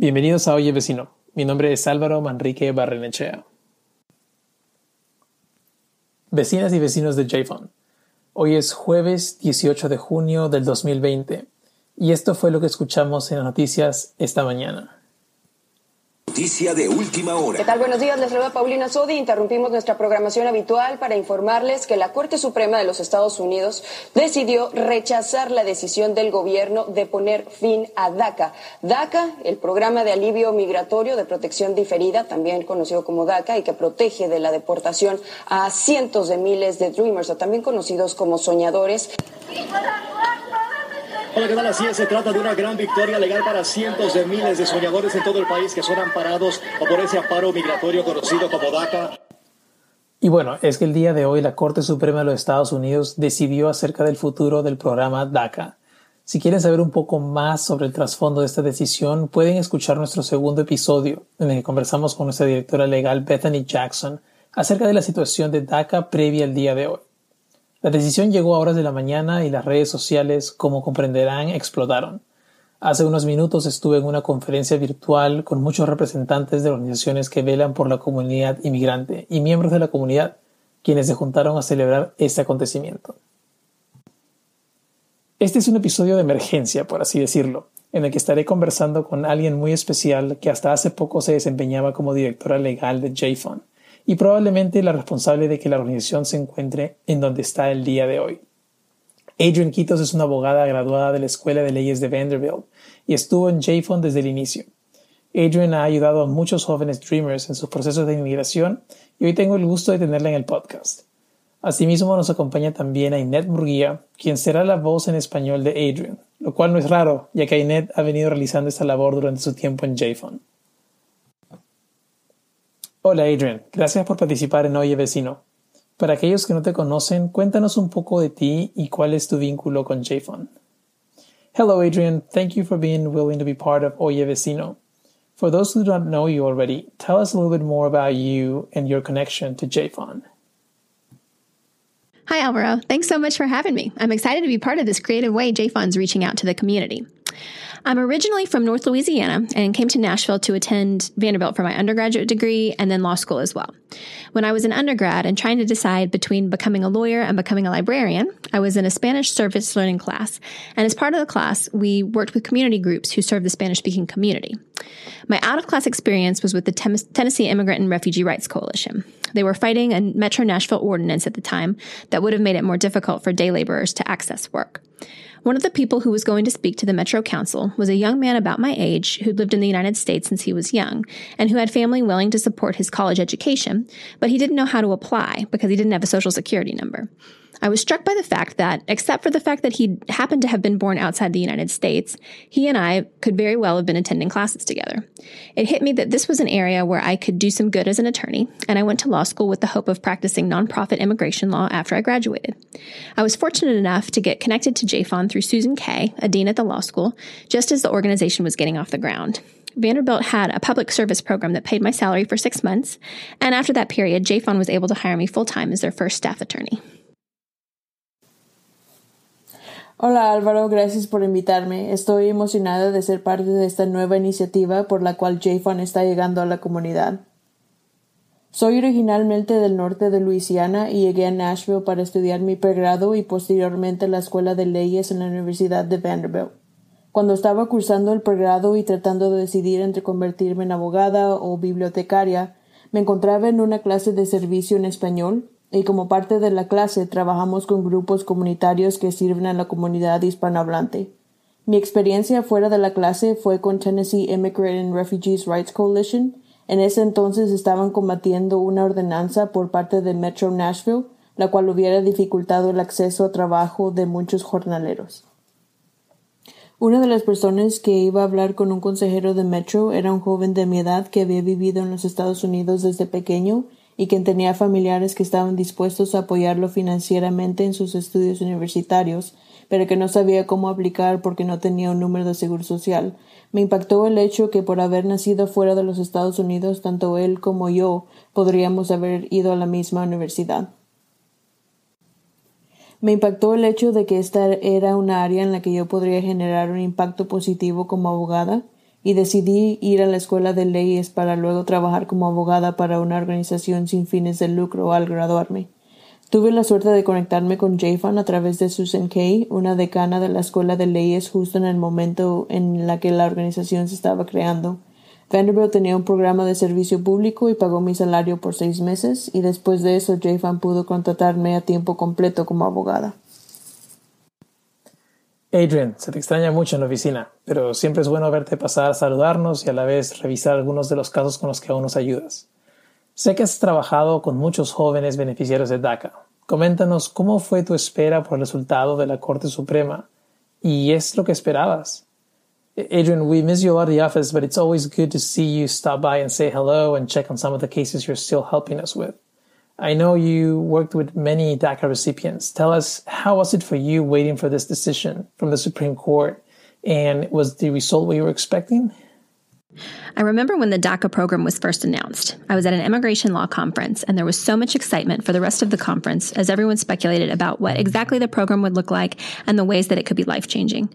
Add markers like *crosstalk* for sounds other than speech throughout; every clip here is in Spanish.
Bienvenidos a Oye Vecino. Mi nombre es Álvaro Manrique Barrenechea. Vecinas y vecinos de JFON. Hoy es jueves 18 de junio del 2020 y esto fue lo que escuchamos en las noticias esta mañana. Noticia de última hora. ¿Qué tal? Buenos días, les saluda Paulina Sodi. Interrumpimos nuestra programación habitual para informarles que la Corte Suprema de los Estados Unidos decidió rechazar la decisión del gobierno de poner fin a DACA. DACA, el programa de alivio migratorio de protección diferida, también conocido como DACA, y que protege de la deportación a cientos de miles de Dreamers, o también conocidos como soñadores. Hola, ¿qué tal? Así es, se trata de una gran victoria legal para cientos de miles de soñadores en todo el país que son amparados por ese amparo migratorio conocido como DACA. Y bueno, es que el día de hoy la Corte Suprema de los Estados Unidos decidió acerca del futuro del programa DACA. Si quieren saber un poco más sobre el trasfondo de esta decisión, pueden escuchar nuestro segundo episodio, en el que conversamos con nuestra directora legal Bethany Jackson acerca de la situación de DACA previa al día de hoy. La decisión llegó a horas de la mañana y las redes sociales, como comprenderán, explotaron. Hace unos minutos estuve en una conferencia virtual con muchos representantes de organizaciones que velan por la comunidad inmigrante y miembros de la comunidad, quienes se juntaron a celebrar este acontecimiento. Este es un episodio de emergencia, por así decirlo, en el que estaré conversando con alguien muy especial que hasta hace poco se desempeñaba como directora legal de JFON y probablemente la responsable de que la organización se encuentre en donde está el día de hoy. Adrian Quitos es una abogada graduada de la Escuela de Leyes de Vanderbilt y estuvo en JFON desde el inicio. Adrian ha ayudado a muchos jóvenes Dreamers en sus procesos de inmigración y hoy tengo el gusto de tenerla en el podcast. Asimismo nos acompaña también Ainet Murguía, quien será la voz en español de Adrian, lo cual no es raro, ya que Ainet ha venido realizando esta labor durante su tiempo en JFON. Hola Adrian, gracias por participar en Oye Vecino. Para aquellos que no te conocen, cuéntanos un poco de ti y cuál es tu vínculo con JFON. Hello Adrian, thank you for being willing to be part of Oye Vecino. For those who don't know you already, tell us a little bit more about you and your connection to JFON. Hi, Alvaro. Thanks so much for having me. I'm excited to be part of this creative way JFON's reaching out to the community. I'm originally from North Louisiana and came to Nashville to attend Vanderbilt for my undergraduate degree and then law school as well. When I was an undergrad and trying to decide between becoming a lawyer and becoming a librarian, I was in a Spanish service learning class. And as part of the class, we worked with community groups who serve the Spanish speaking community. My out of class experience was with the Tennessee Immigrant and Refugee Rights Coalition. They were fighting a Metro Nashville ordinance at the time that would have made it more difficult for day laborers to access work. One of the people who was going to speak to the Metro Council was a young man about my age who'd lived in the United States since he was young and who had family willing to support his college education, but he didn't know how to apply because he didn't have a social security number. I was struck by the fact that, except for the fact that he happened to have been born outside the United States, he and I could very well have been attending classes together. It hit me that this was an area where I could do some good as an attorney, and I went to law school with the hope of practicing nonprofit immigration law after I graduated. I was fortunate enough to get connected to JFON through Susan Kay, a dean at the law school, just as the organization was getting off the ground. Vanderbilt had a public service program that paid my salary for six months, and after that period, JFON was able to hire me full time as their first staff attorney. Hola Álvaro, gracias por invitarme. Estoy emocionada de ser parte de esta nueva iniciativa por la cual JFON está llegando a la comunidad. Soy originalmente del norte de Luisiana y llegué a Nashville para estudiar mi pregrado y posteriormente la Escuela de Leyes en la Universidad de Vanderbilt. Cuando estaba cursando el pregrado y tratando de decidir entre convertirme en abogada o bibliotecaria, me encontraba en una clase de servicio en español y como parte de la clase trabajamos con grupos comunitarios que sirven a la comunidad hispanohablante. Mi experiencia fuera de la clase fue con Tennessee Immigrant and Refugees Rights Coalition. En ese entonces estaban combatiendo una ordenanza por parte de Metro Nashville, la cual hubiera dificultado el acceso a trabajo de muchos jornaleros. Una de las personas que iba a hablar con un consejero de Metro era un joven de mi edad que había vivido en los Estados Unidos desde pequeño y quien tenía familiares que estaban dispuestos a apoyarlo financieramente en sus estudios universitarios, pero que no sabía cómo aplicar porque no tenía un número de seguro social. Me impactó el hecho que por haber nacido fuera de los Estados Unidos, tanto él como yo podríamos haber ido a la misma universidad. Me impactó el hecho de que esta era una área en la que yo podría generar un impacto positivo como abogada y decidí ir a la escuela de leyes para luego trabajar como abogada para una organización sin fines de lucro al graduarme. Tuve la suerte de conectarme con Jafan a través de Susan Kay, una decana de la escuela de leyes justo en el momento en la que la organización se estaba creando. Vanderbilt tenía un programa de servicio público y pagó mi salario por seis meses, y después de eso Jafan pudo contratarme a tiempo completo como abogada. Adrian, se te extraña mucho en la oficina, pero siempre es bueno verte pasar a saludarnos y a la vez revisar algunos de los casos con los que aún nos ayudas. Sé que has trabajado con muchos jóvenes beneficiarios de DACA. Coméntanos cómo fue tu espera por el resultado de la Corte Suprema y es lo que esperabas. Adrian, we miss you at the office, but it's always good to see you stop by and say hello and check on some of the cases you're still helping us with. I know you worked with many DACA recipients. Tell us, how was it for you waiting for this decision from the Supreme Court? And was the result what you were expecting? I remember when the DACA program was first announced. I was at an immigration law conference, and there was so much excitement for the rest of the conference as everyone speculated about what exactly the program would look like and the ways that it could be life changing.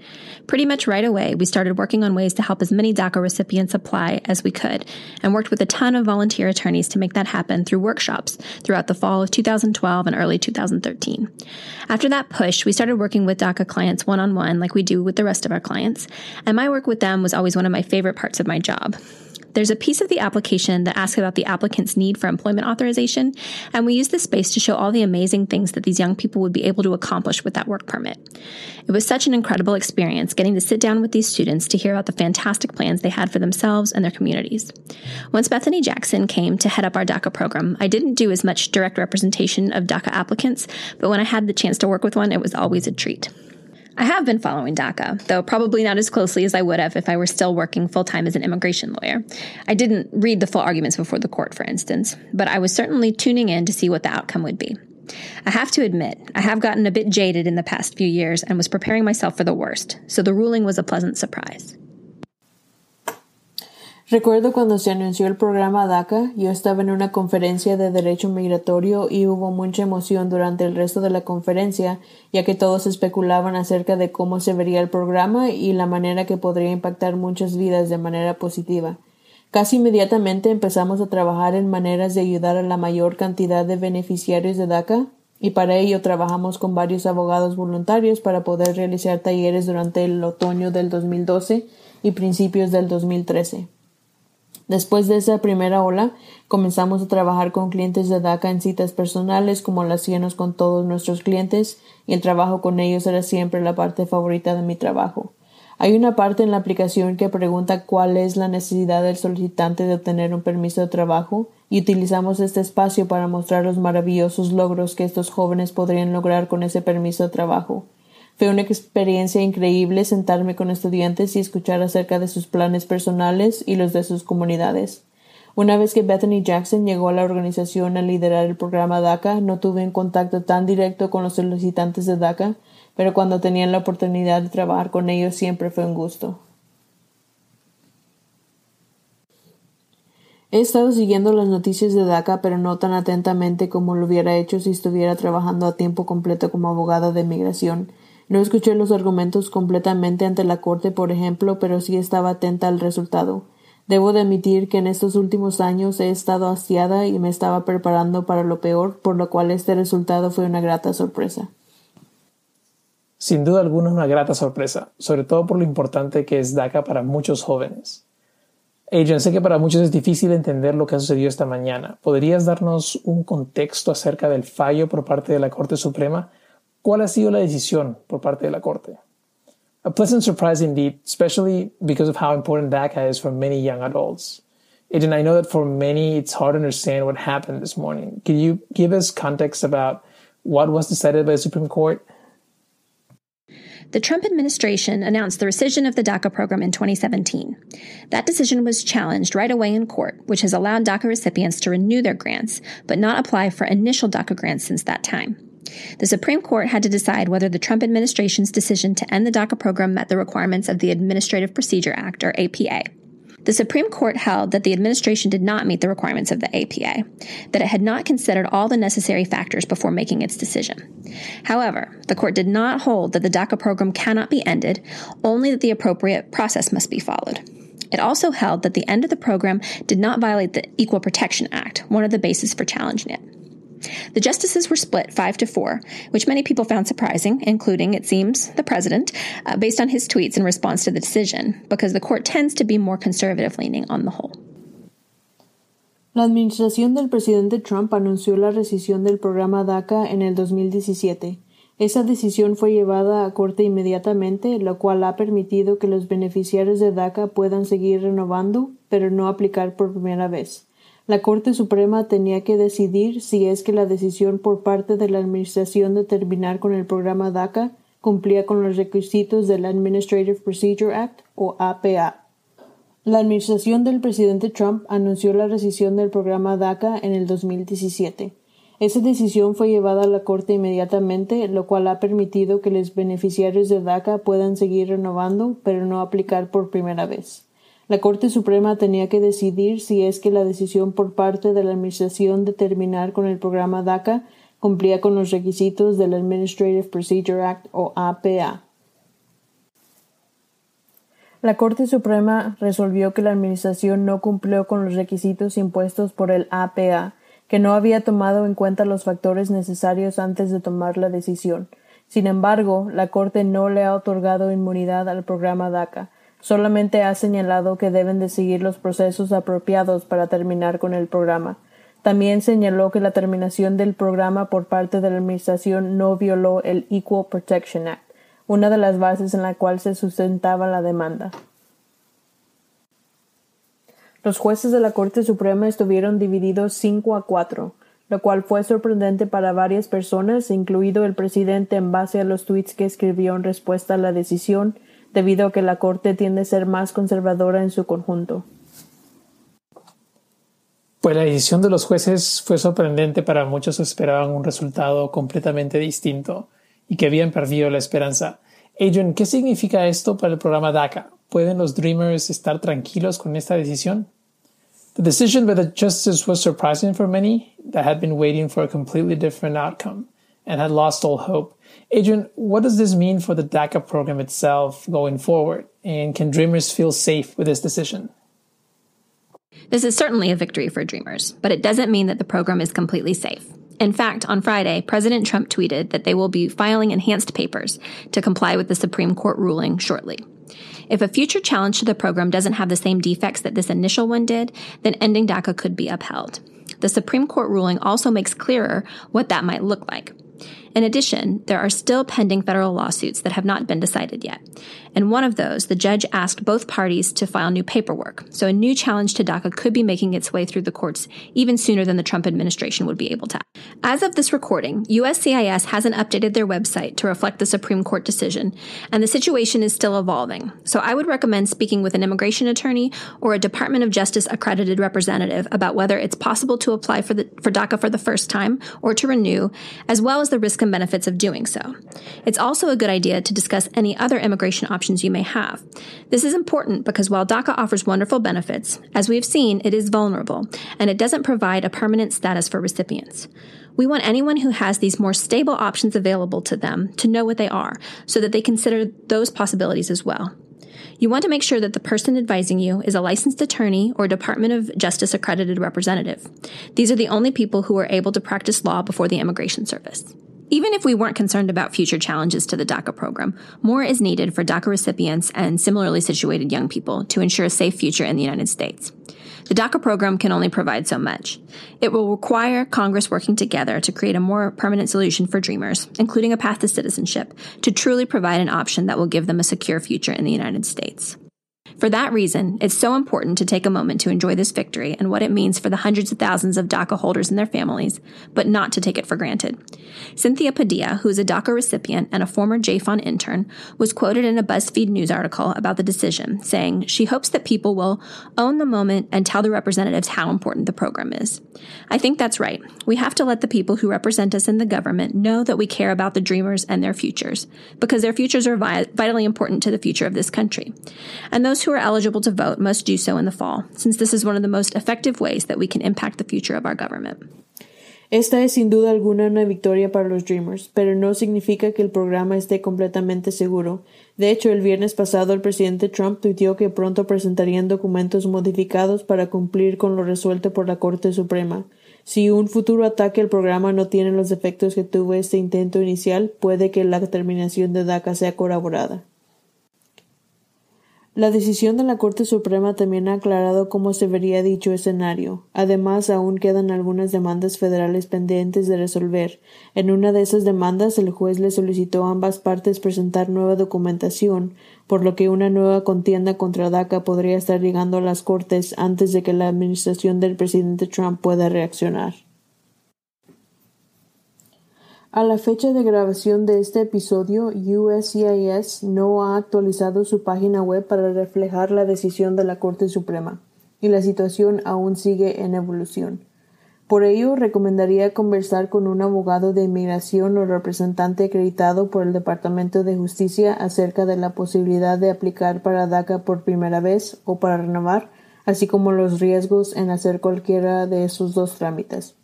Pretty much right away, we started working on ways to help as many DACA recipients apply as we could, and worked with a ton of volunteer attorneys to make that happen through workshops throughout the fall of 2012 and early 2013. After that push, we started working with DACA clients one on one, like we do with the rest of our clients, and my work with them was always one of my favorite parts of my job. There's a piece of the application that asks about the applicant's need for employment authorization, and we use this space to show all the amazing things that these young people would be able to accomplish with that work permit. It was such an incredible experience getting to sit down with these students to hear about the fantastic plans they had for themselves and their communities. Once Bethany Jackson came to head up our DACA program, I didn't do as much direct representation of DACA applicants, but when I had the chance to work with one, it was always a treat. I have been following DACA, though probably not as closely as I would have if I were still working full time as an immigration lawyer. I didn't read the full arguments before the court, for instance, but I was certainly tuning in to see what the outcome would be. I have to admit, I have gotten a bit jaded in the past few years and was preparing myself for the worst, so the ruling was a pleasant surprise. Recuerdo cuando se anunció el programa DACA, yo estaba en una conferencia de derecho migratorio y hubo mucha emoción durante el resto de la conferencia, ya que todos especulaban acerca de cómo se vería el programa y la manera que podría impactar muchas vidas de manera positiva. Casi inmediatamente empezamos a trabajar en maneras de ayudar a la mayor cantidad de beneficiarios de DACA y para ello trabajamos con varios abogados voluntarios para poder realizar talleres durante el otoño del 2012 y principios del 2013. Después de esa primera ola, comenzamos a trabajar con clientes de DACA en citas personales, como lo hacíamos con todos nuestros clientes, y el trabajo con ellos era siempre la parte favorita de mi trabajo. Hay una parte en la aplicación que pregunta cuál es la necesidad del solicitante de obtener un permiso de trabajo y utilizamos este espacio para mostrar los maravillosos logros que estos jóvenes podrían lograr con ese permiso de trabajo. Fue una experiencia increíble sentarme con estudiantes y escuchar acerca de sus planes personales y los de sus comunidades. Una vez que Bethany Jackson llegó a la organización a liderar el programa DACA, no tuve un contacto tan directo con los solicitantes de DACA, pero cuando tenían la oportunidad de trabajar con ellos siempre fue un gusto. He estado siguiendo las noticias de DACA, pero no tan atentamente como lo hubiera hecho si estuviera trabajando a tiempo completo como abogada de migración. No escuché los argumentos completamente ante la corte, por ejemplo, pero sí estaba atenta al resultado. Debo de admitir que en estos últimos años he estado hastiada y me estaba preparando para lo peor, por lo cual este resultado fue una grata sorpresa. Sin duda alguna una grata sorpresa, sobre todo por lo importante que es DACA para muchos jóvenes. Adrian, sé que para muchos es difícil entender lo que ha sucedido esta mañana. ¿Podrías darnos un contexto acerca del fallo por parte de la Corte Suprema ¿Cuál ha sido la decisión por parte de la Corte? A pleasant surprise indeed, especially because of how important DACA is for many young adults. And I know that for many, it's hard to understand what happened this morning. Can you give us context about what was decided by the Supreme Court? The Trump administration announced the rescission of the DACA program in 2017. That decision was challenged right away in court, which has allowed DACA recipients to renew their grants, but not apply for initial DACA grants since that time. The Supreme Court had to decide whether the Trump administration's decision to end the DACA program met the requirements of the Administrative Procedure Act, or APA. The Supreme Court held that the administration did not meet the requirements of the APA, that it had not considered all the necessary factors before making its decision. However, the court did not hold that the DACA program cannot be ended, only that the appropriate process must be followed. It also held that the end of the program did not violate the Equal Protection Act, one of the bases for challenging it. The justices were split five to four, which many people found surprising, including, it seems, the president, uh, based on his tweets in response to the decision, because the court tends to be more conservative leaning on the whole. La administración del presidente Trump anunció la rescisión del programa DACA en el 2017. Esa decisión fue llevada a corte inmediatamente, lo cual ha permitido que los beneficiarios de DACA puedan seguir renovando, pero no aplicar por primera vez. La Corte Suprema tenía que decidir si es que la decisión por parte de la Administración de terminar con el programa DACA cumplía con los requisitos del Administrative Procedure Act o APA. La administración del presidente Trump anunció la rescisión del programa DACA en el 2017. Esa decisión fue llevada a la Corte inmediatamente, lo cual ha permitido que los beneficiarios de DACA puedan seguir renovando, pero no aplicar por primera vez. La Corte Suprema tenía que decidir si es que la decisión por parte de la Administración de terminar con el programa DACA cumplía con los requisitos del Administrative Procedure Act o APA. La Corte Suprema resolvió que la Administración no cumplió con los requisitos impuestos por el APA, que no había tomado en cuenta los factores necesarios antes de tomar la decisión. Sin embargo, la Corte no le ha otorgado inmunidad al programa DACA, solamente ha señalado que deben de seguir los procesos apropiados para terminar con el programa. También señaló que la terminación del programa por parte de la Administración no violó el Equal Protection Act, una de las bases en la cual se sustentaba la demanda. Los jueces de la Corte Suprema estuvieron divididos cinco a cuatro, lo cual fue sorprendente para varias personas, incluido el presidente en base a los tweets que escribió en respuesta a la decisión debido a que la Corte tiende a ser más conservadora en su conjunto. Pues la decisión de los jueces fue sorprendente para muchos que esperaban un resultado completamente distinto y que habían perdido la esperanza. Adrian, ¿qué significa esto para el programa DACA? ¿Pueden los Dreamers estar tranquilos con esta decisión? The decision by the justices was surprising for many that had been waiting for a completely different outcome and had lost all hope. Adrian, what does this mean for the DACA program itself going forward? And can Dreamers feel safe with this decision? This is certainly a victory for Dreamers, but it doesn't mean that the program is completely safe. In fact, on Friday, President Trump tweeted that they will be filing enhanced papers to comply with the Supreme Court ruling shortly. If a future challenge to the program doesn't have the same defects that this initial one did, then ending DACA could be upheld. The Supreme Court ruling also makes clearer what that might look like. In addition, there are still pending federal lawsuits that have not been decided yet. In one of those, the judge asked both parties to file new paperwork, so a new challenge to DACA could be making its way through the courts even sooner than the Trump administration would be able to. As of this recording, USCIS hasn't updated their website to reflect the Supreme Court decision, and the situation is still evolving. So I would recommend speaking with an immigration attorney or a Department of Justice accredited representative about whether it's possible to apply for, the, for DACA for the first time or to renew, as well as the risk and benefits of doing so. It's also a good idea to discuss any other immigration options you may have. This is important because while DACA offers wonderful benefits, as we've seen, it is vulnerable and it doesn't provide a permanent status for recipients. We want anyone who has these more stable options available to them to know what they are so that they consider those possibilities as well. You want to make sure that the person advising you is a licensed attorney or Department of Justice accredited representative. These are the only people who are able to practice law before the Immigration Service. Even if we weren't concerned about future challenges to the DACA program, more is needed for DACA recipients and similarly situated young people to ensure a safe future in the United States. The DACA program can only provide so much. It will require Congress working together to create a more permanent solution for dreamers, including a path to citizenship, to truly provide an option that will give them a secure future in the United States. For that reason, it's so important to take a moment to enjoy this victory and what it means for the hundreds of thousands of DACA holders and their families, but not to take it for granted. Cynthia Padilla, who is a DACA recipient and a former JFON intern, was quoted in a BuzzFeed news article about the decision, saying she hopes that people will own the moment and tell the representatives how important the program is. I think that's right. We have to let the people who represent us in the government know that we care about the dreamers and their futures, because their futures are vitally important to the future of this country. And those who are eligible to vote must do so in the fall, since this is one of the most effective ways that we can impact the future of our government. Esta es sin duda alguna una victoria para los Dreamers, pero no significa que el programa esté completamente seguro. De hecho, el viernes pasado el presidente Trump tuiteó que pronto presentarían documentos modificados para cumplir con lo resuelto por la Corte Suprema. Si un futuro ataque al programa no tiene los efectos que tuvo este intento inicial, puede que la terminación de DACA sea corroborada. La decisión de la Corte Suprema también ha aclarado cómo se vería dicho escenario. Además, aún quedan algunas demandas federales pendientes de resolver. En una de esas demandas, el juez le solicitó a ambas partes presentar nueva documentación, por lo que una nueva contienda contra DACA podría estar llegando a las Cortes antes de que la administración del presidente Trump pueda reaccionar. A la fecha de grabación de este episodio, USCIS no ha actualizado su página web para reflejar la decisión de la Corte Suprema, y la situación aún sigue en evolución. Por ello, recomendaría conversar con un abogado de inmigración o representante acreditado por el Departamento de Justicia acerca de la posibilidad de aplicar para DACA por primera vez o para renovar, así como los riesgos en hacer cualquiera de esos dos trámites.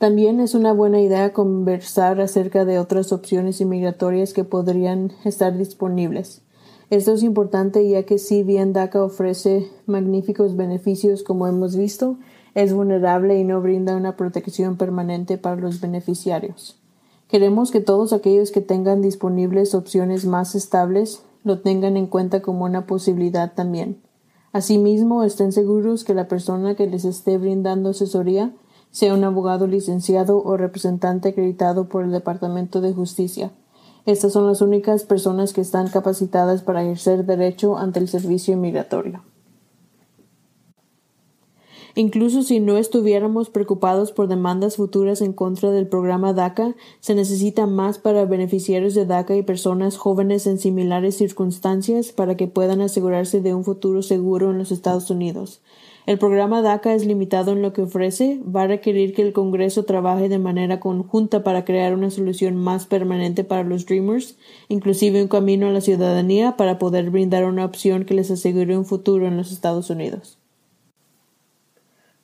También es una buena idea conversar acerca de otras opciones inmigratorias que podrían estar disponibles. Esto es importante ya que si bien DACA ofrece magníficos beneficios como hemos visto, es vulnerable y no brinda una protección permanente para los beneficiarios. Queremos que todos aquellos que tengan disponibles opciones más estables lo tengan en cuenta como una posibilidad también. Asimismo, estén seguros que la persona que les esté brindando asesoría sea un abogado licenciado o representante acreditado por el Departamento de Justicia. Estas son las únicas personas que están capacitadas para ejercer derecho ante el servicio inmigratorio. Incluso si no estuviéramos preocupados por demandas futuras en contra del programa DACA, se necesita más para beneficiarios de DACA y personas jóvenes en similares circunstancias para que puedan asegurarse de un futuro seguro en los Estados Unidos. El programa DACA es limitado en lo que ofrece, va a requerir que el Congreso trabaje de manera conjunta para crear una solución más permanente para los Dreamers, inclusive un camino a la ciudadanía para poder brindar una opción que les asegure un futuro en los Estados Unidos.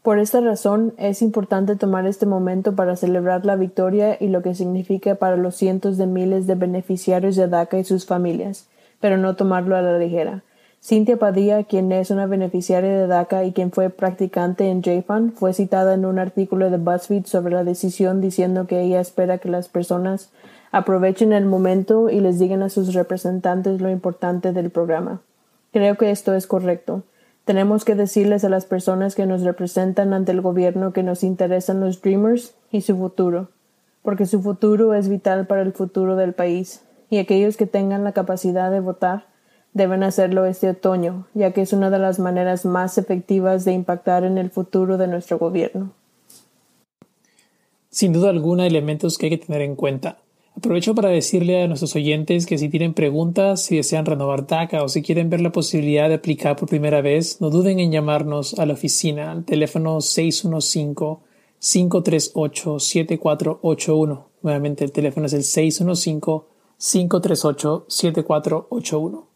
Por esta razón, es importante tomar este momento para celebrar la victoria y lo que significa para los cientos de miles de beneficiarios de DACA y sus familias, pero no tomarlo a la ligera. Cynthia Padilla, quien es una beneficiaria de DACA y quien fue practicante en JFAN, fue citada en un artículo de BuzzFeed sobre la decisión diciendo que ella espera que las personas aprovechen el momento y les digan a sus representantes lo importante del programa. Creo que esto es correcto. Tenemos que decirles a las personas que nos representan ante el gobierno que nos interesan los Dreamers y su futuro, porque su futuro es vital para el futuro del país, y aquellos que tengan la capacidad de votar deben hacerlo este otoño, ya que es una de las maneras más efectivas de impactar en el futuro de nuestro gobierno. Sin duda alguna, elementos que hay que tener en cuenta. Aprovecho para decirle a nuestros oyentes que si tienen preguntas, si desean renovar DACA o si quieren ver la posibilidad de aplicar por primera vez, no duden en llamarnos a la oficina al teléfono 615-538-7481. Nuevamente el teléfono es el 615-538-7481.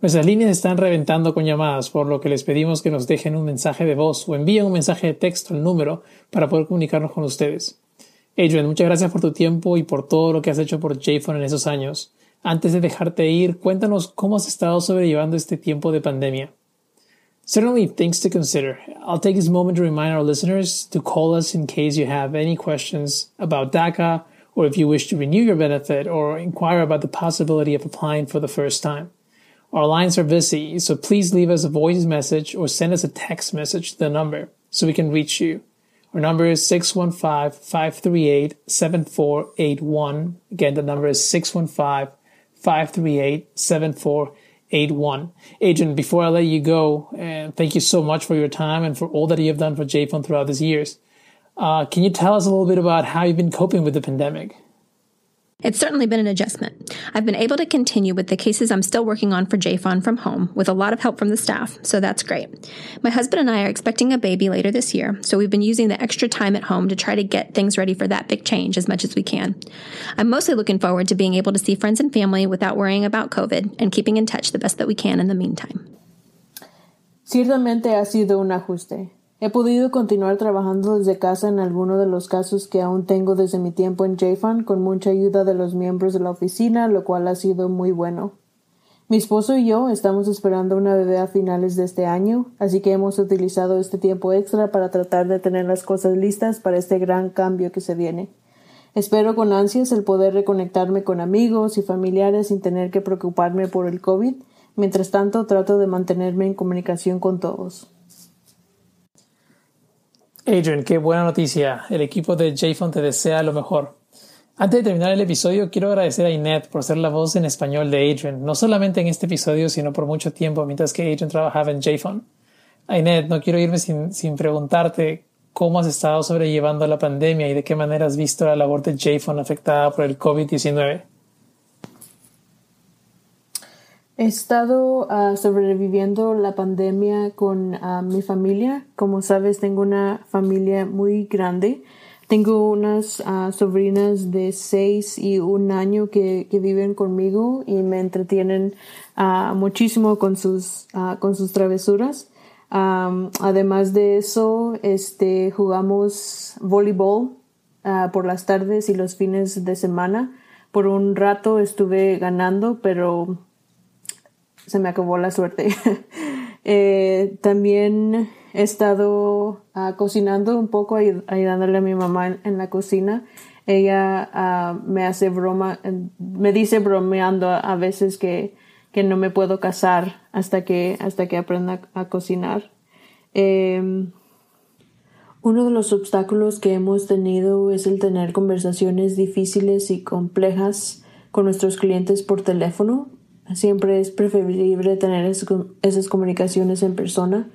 Nuestras líneas están reventando con llamadas, por lo que les pedimos que nos dejen un mensaje de voz o envíen un mensaje de texto al número para poder comunicarnos con ustedes. Adrian, muchas gracias por tu tiempo y por todo lo que has hecho por JPhone en esos años. Antes de dejarte ir, cuéntanos cómo has estado sobrellevando este tiempo de pandemia. Certainly things to consider. I'll take this moment to remind our listeners to call us in case you have any questions about DACA or if you wish to renew your benefit or inquire about the possibility of applying for the first time. Our lines are busy, so please leave us a voice message or send us a text message to the number so we can reach you. Our number is 615-538-7481. Again, the number is 615-538-7481. Agent, before I let you go, and thank you so much for your time and for all that you have done for JPhone throughout these years. Uh, can you tell us a little bit about how you've been coping with the pandemic? It's certainly been an adjustment. I've been able to continue with the cases I'm still working on for JFON from home with a lot of help from the staff, so that's great. My husband and I are expecting a baby later this year, so we've been using the extra time at home to try to get things ready for that big change as much as we can. I'm mostly looking forward to being able to see friends and family without worrying about COVID and keeping in touch the best that we can in the meantime. Ciertamente ha sido un ajuste. He podido continuar trabajando desde casa en algunos de los casos que aún tengo desde mi tiempo en JFAN con mucha ayuda de los miembros de la oficina, lo cual ha sido muy bueno. Mi esposo y yo estamos esperando una bebé a finales de este año, así que hemos utilizado este tiempo extra para tratar de tener las cosas listas para este gran cambio que se viene. Espero con ansias el poder reconectarme con amigos y familiares sin tener que preocuparme por el COVID. Mientras tanto, trato de mantenerme en comunicación con todos. Adrian, qué buena noticia. El equipo de JFON te desea lo mejor. Antes de terminar el episodio, quiero agradecer a Inet por ser la voz en español de Adrian, no solamente en este episodio, sino por mucho tiempo mientras que Adrian trabajaba en JFON. Inet, no quiero irme sin, sin preguntarte cómo has estado sobrellevando la pandemia y de qué manera has visto la labor de JFON afectada por el COVID-19. He estado uh, sobreviviendo la pandemia con uh, mi familia. Como sabes, tengo una familia muy grande tengo unas uh, sobrinas de seis y un año que, que viven conmigo y me entretienen muchísimo con sus, con sus travesuras. Además de eso, este, jugamos voleibol por las tardes y los fines de semana. Por un rato estuve ganando, pero se me acabó la suerte. *laughs* eh, también he estado uh, cocinando un poco, ayudándole a mi mamá en, la cocina. Ella uh, me hace broma, me dice bromeando a, veces que, que, no me puedo casar hasta que, hasta que aprenda a cocinar. Eh, uno de los obstáculos que hemos tenido es el tener conversaciones difíciles y complejas con nuestros clientes por teléfono. Siempre es preferible tener esas comunicaciones en persona.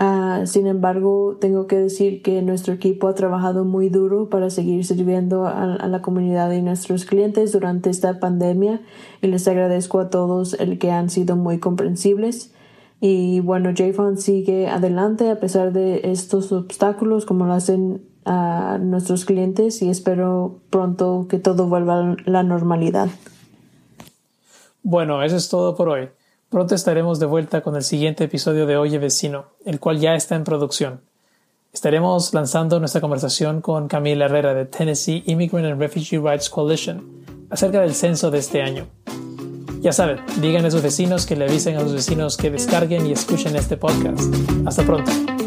Uh, sin embargo, tengo que decir que nuestro equipo ha trabajado muy duro para seguir sirviendo a, la comunidad y nuestros clientes durante esta pandemia y les agradezco a todos el que han sido muy comprensibles. Y bueno, JFON sigue adelante a pesar de estos obstáculos como lo hacen a nuestros clientes y espero pronto que todo vuelva a la normalidad. Bueno, eso es todo por hoy. Pronto estaremos de vuelta con el siguiente episodio de Oye Vecino, el cual ya está en producción. Estaremos lanzando nuestra conversación con Camila Herrera de Tennessee Immigrant and Refugee Rights Coalition acerca del censo de este año. Ya saben, digan a sus vecinos que le avisen a sus vecinos que descarguen y escuchen este podcast. Hasta pronto.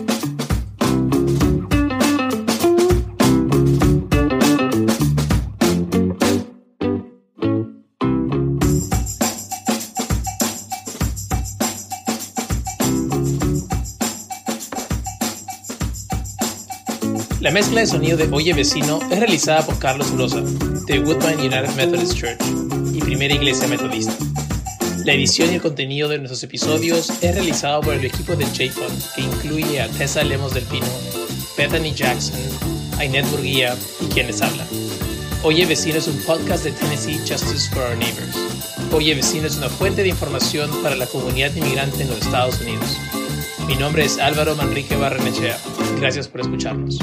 Mezcla de sonido de Oye Vecino es realizada por Carlos Urosa, de Woodbine United Methodist Church y Primera Iglesia Metodista. La edición y el contenido de nuestros episodios es realizado por el equipo de JFON, que incluye a Tessa Lemos del Pino, Bethany Jackson, Ainet Burguía y quien les habla. Oye Vecino es un podcast de Tennessee Justice for Our Neighbors. Oye Vecino es una fuente de información para la comunidad inmigrante en los Estados Unidos. Mi nombre es Álvaro Manrique Barrenechea. Gracias por escucharnos.